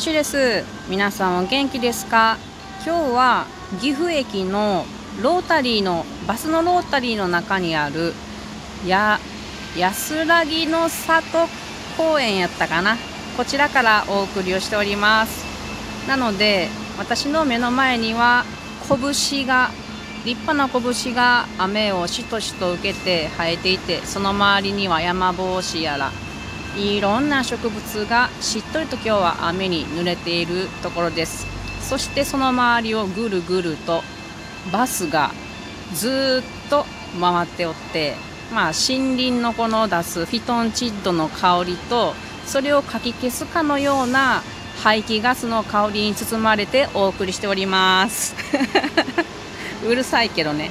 シュです。皆さんお元気ですか？今日は岐阜駅のロータリーのバスのロータリーの中にあるや安らぎの里公園やったかな？こちらからお送りをしております。なので私の目の前には拳が立派な拳が雨をしとしと受けて生えていてその周りには山帽子やらいろんな植物がしっとりと今日は雨に濡れているところです。そしてその周りをぐるぐるとバスがずっと回っておってまあ森林のこの出すフィトンチッドの香りとそれをかき消すかのような排気ガスの香りに包まれてお送りしております。うるさいけどね。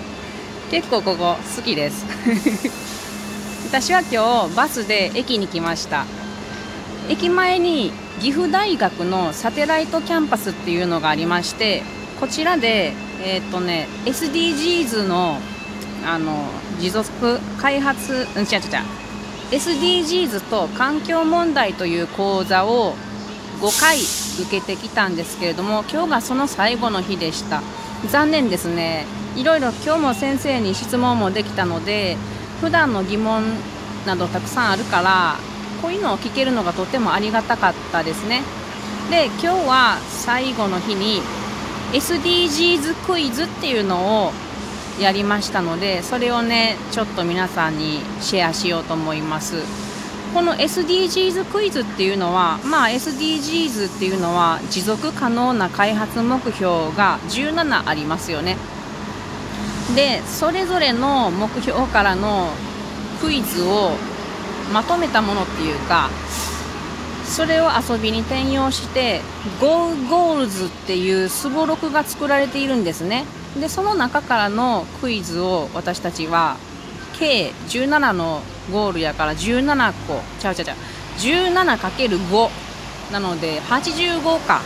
結構ここ好きです。私は今日バスで駅に来ました。駅前に岐阜大学のサテライトキャンパスっていうのがありましてこちらでえっ、ー、とね SDGs のあの持続開発うん違う違う違う。SDGs と環境問題という講座を5回受けてきたんですけれども今日がその最後の日でした。残念ですね。いろいろ今日も先生に質問もできたので普段の疑問などたくさんあるからこういうのを聞けるのがとてもありがたかったですね。で今日は最後の日に SDGs クイズっていうのをやりましたのでそれをねちょっと皆さんにシェアしようと思います。この SDGs クイズっていうのはまあ SDGs っていうのは持続可能な開発目標が17ありますよね。でそれぞれの目標からのクイズをまとめたものっていうかそれを遊びに転用して Go Goals っていうすごろくが作られているんですね。でその中からのクイズを私たちは計17のゴールやから17個ちゃうちゃうちゃう 17×5 なので85か。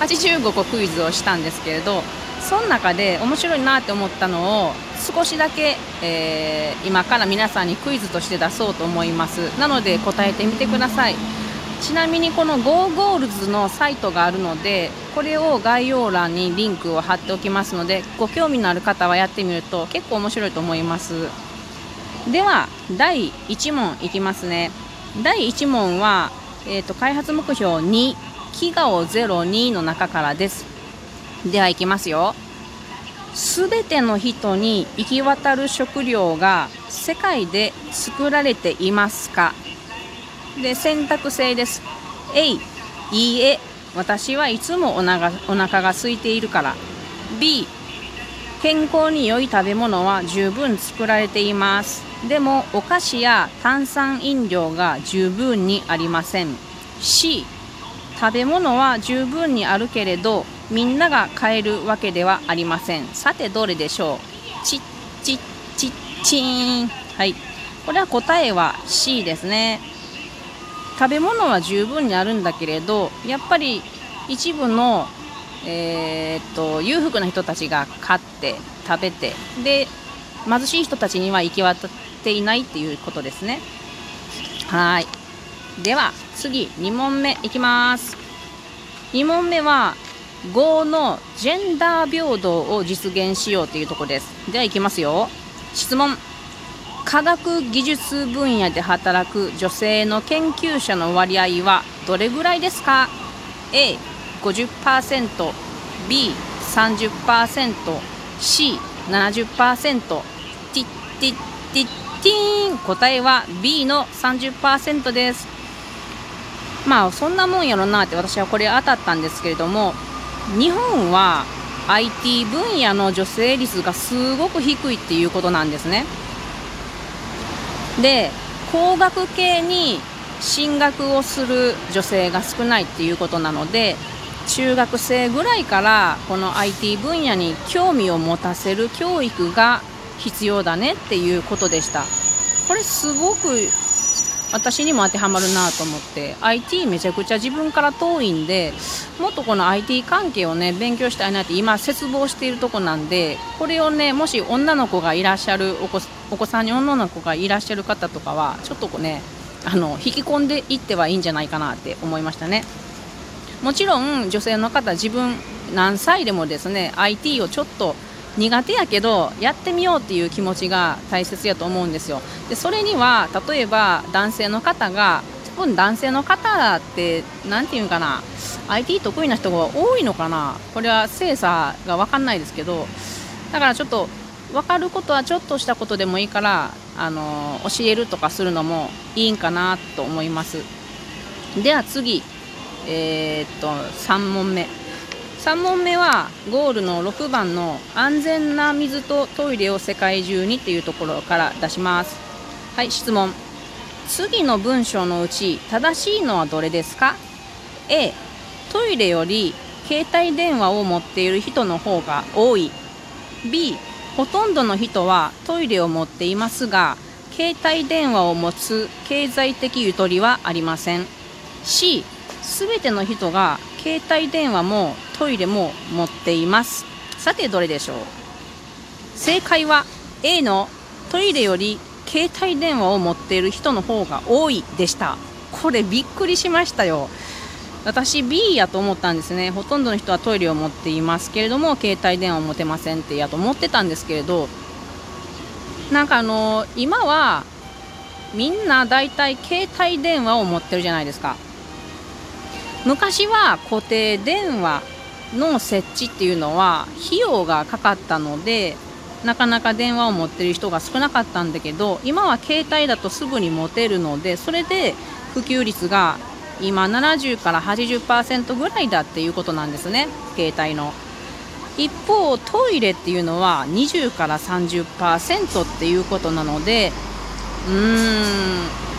85個クイズをしたんですけれどその中で面白いなって思ったのを少しだけ、えー、今から皆さんにクイズとして出そうと思います。なので答えてみてください。ちなみにこの GoGoals のサイトがあるのでこれを概要欄にリンクを貼っておきますのでご興味のある方はやってみると結構面白いと思います。では第1問いきますね。第1問は、えーと、開発目標2飢餓を02の中からです。ではいきますよ。すべての人に行き渡る食料が世界で作られていますか？で選択制です。A いいえ私はいつもおながお腹が空いているから。B 健康に良い食べ物は十分作られています。でもお菓子や炭酸飲料が十分にありません。C 食べ物は十分にあるけれどみんなが買えるわけではありません。さてどれでしょう？チッチッチッチーンはい。これは答えは C ですね。食べ物は十分にあるんだけれどやっぱり一部の、えー、っと裕福な人たちが買って食べてで貧しい人たちには行き渡っていないっていうことですね。はい。では次2問目いきます。2問目は5のジェンダー平等を実現しようというところです。ではいきますよ。質問。科学技術分野で働く女性の研究者の割合はどれぐらいですか？A50% B30% C70% ティッティッティッティーン。答えは B の30%です。まあそんなもんやろなって私はこれ当たったんですけれども日本は IT 分野の女性率がすごく低いっていうことなんですね。で工学系に進学をする女性が少ないっていうことなので中学生ぐらいからこの IT 分野に興味を持たせる教育が必要だねっていうことでした。これすごく私にも当てはまるなと思って IT めちゃくちゃ自分から遠いんでもっとこの IT 関係をね勉強したいなって今切望しているとこなんでこれをねもし女の子がいらっしゃるお子お子さんに女の子がいらっしゃる方とかはちょっとこうねあの引き込んでいってはいいんじゃないかなって思いましたね。もちろん女性の方自分何歳でもですね IT をちょっと苦手やけどやってみようっていう気持ちが大切やと思うんですよ。でそれには例えば男性の方が多分男性の方って何て言うかな IT 得意な人が多いのかな。これは精査が分かんないですけどだからちょっと分かることはちょっとしたことでもいいからあの教えるとかするのもいいんかなと思います。では次えー、っと3問目。3問目はゴールの6番の安全な水とトイレを世界中にっていうところから出します。はい質問。次の文章のうち正しいのはどれですか？A トイレより携帯電話を持っている人の方が多い。B ほとんどの人はトイレを持っていますが携帯電話を持つ経済的ゆとりはありません。C すべての人が携帯電話もトイレも持っています。さてどれでしょう？正解は A のトイレより携帯電話を持っている人の方が多いでした。これびっくりしましたよ。私 B やと思ったんですね。ほとんどの人はトイレを持っていますけれども携帯電話を持てませんってやと思ってたんですけれど。なんかあの今はみんな大体携帯電話を持ってるじゃないですか。昔は固定電話の設置っていうのは費用がかかったのでなかなか電話を持ってる人が少なかったんだけど今は携帯だとすぐに持てるのでそれで普及率が今70から80%ぐらいだっていうことなんですね携帯の。一方トイレっていうのは20から30%っていうことなのでうーん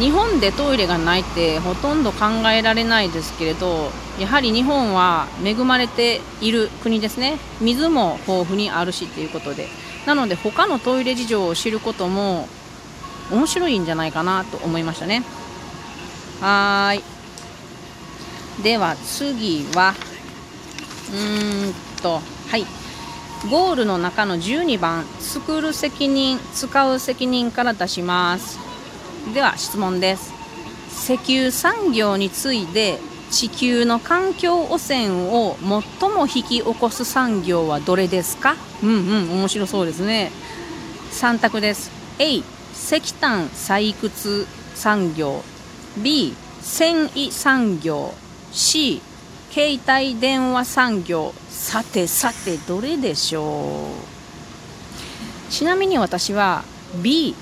日本でトイレがないってほとんど考えられないですけれどやはり日本は恵まれている国ですね。水も豊富にあるしっていうことで。なので他のトイレ事情を知ることも面白いんじゃないかなと思いましたね。はい。では次はうーんとはい。ゴールの中の12番。作る責任使う責任から出します。では質問です。石油産業に次いで地球の環境汚染を最も引き起こす産業はどれですか？うんうん面白そうですね。3択です。A 石炭採掘産業。B 繊維産業。C 携帯電話産業。さてさてどれでしょう？ちなみに私は B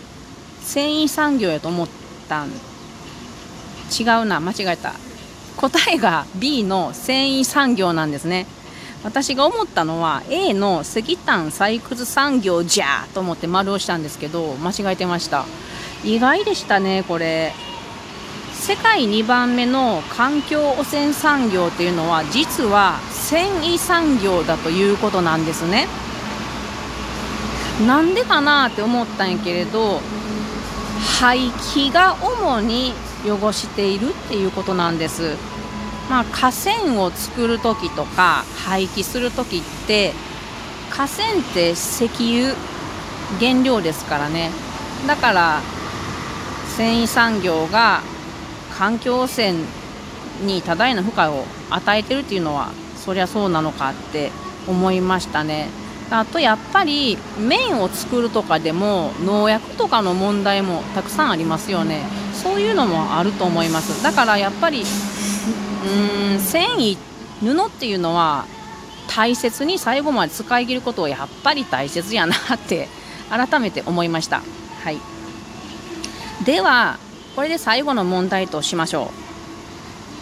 繊維産業やと思ったん。違うな間違えた。答えが B の繊維産業なんですね。私が思ったのは A の石炭採掘産業じゃと思って丸をしたんですけど間違えてました。意外でしたねこれ。世界2番目の環境汚染産業というのは実は繊維産業だということなんですね。なんでかなって思ったんやけれど排気が主に汚しているっていうことなんです。まあ、河川を作る時とか廃棄する時って河川って石油原料ですからねだから繊維産業が環境汚染に多大な負荷を与えてるっていうのはそりゃそうなのかって思いましたね。あとやっぱり麺を作るとかでも農薬とかの問題もたくさんありますよね。そういうのもあると思います。だからやっぱりうん繊維布っていうのは大切に最後まで使い切ることをやっぱり大切やなって改めて思いました。はい。ではこれで最後の問題としましょ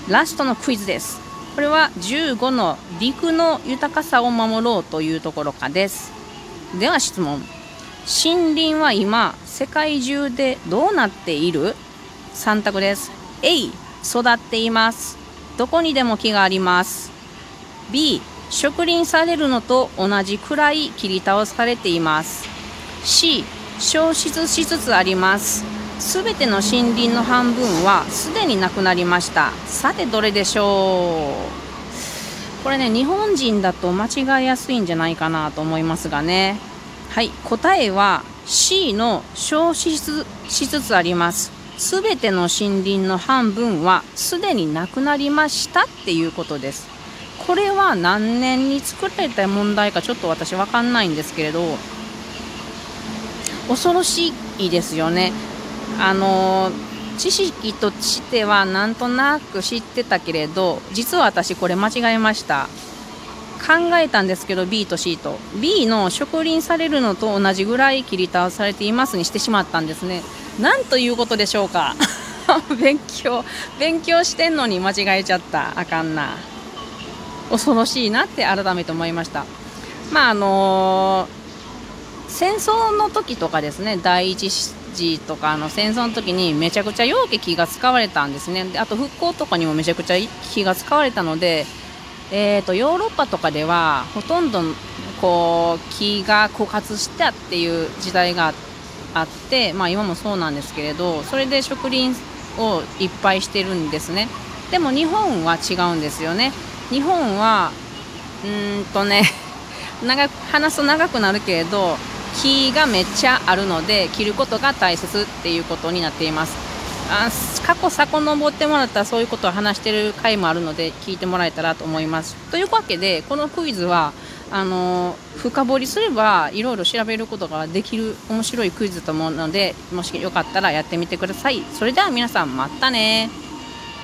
う。ラストのクイズです。これは15の陸の豊かさを守ろうというところかです。では質問。森林は今世界中でどうなっている？3択です。A 育っています。どこにでも木があります。B 植林されるのと同じくらい切り倒されています。C 消失しつつあります。すべての森林の半分はすでになくなりました。さてどれでしょう。これね日本人だと間違いやすいんじゃないかなと思いますがね。はい答えは C の消失しつつあります。全ての森林の半分はすでになくなりましたっていうことです。これは何年に作られた問題かちょっと私分かんないんですけれど恐ろしいですよね。あの知識としてはなんとなく知ってたけれど実は私これ間違えました。考えたんですけど B と C と。B の植林されるのと同じぐらい切り倒されていますにしてしまったんですね。なんということでしょうか。勉強勉強してんのに間違えちゃった。あかんな。恐ろしいなって改めて思いました。まああのー、戦争の時とかですね第一次とかの戦争の時にめちゃくちゃ容器が使われたんですね。であと復興とかにもめちゃくちゃ木が使われたのでえーと、ヨーロッパとかではほとんどこう木が枯渇したっていう時代があって、まあ、今もそうなんですけれどそれで植林をいっぱいしてるんですね。でも日本は違うんですよね。日本はうんとね 長く話すと長くなるけれど木がめっちゃあるので切ることが大切っていうことになっていますあ過去遡ってもらったらそういうことを話してる回もあるので聞いてもらえたらと思います。というわけでこのクイズはあの深掘りすればいろいろ調べることができる面白いクイズと思うのでもしよかったらやってみてください。それでは皆さんまたね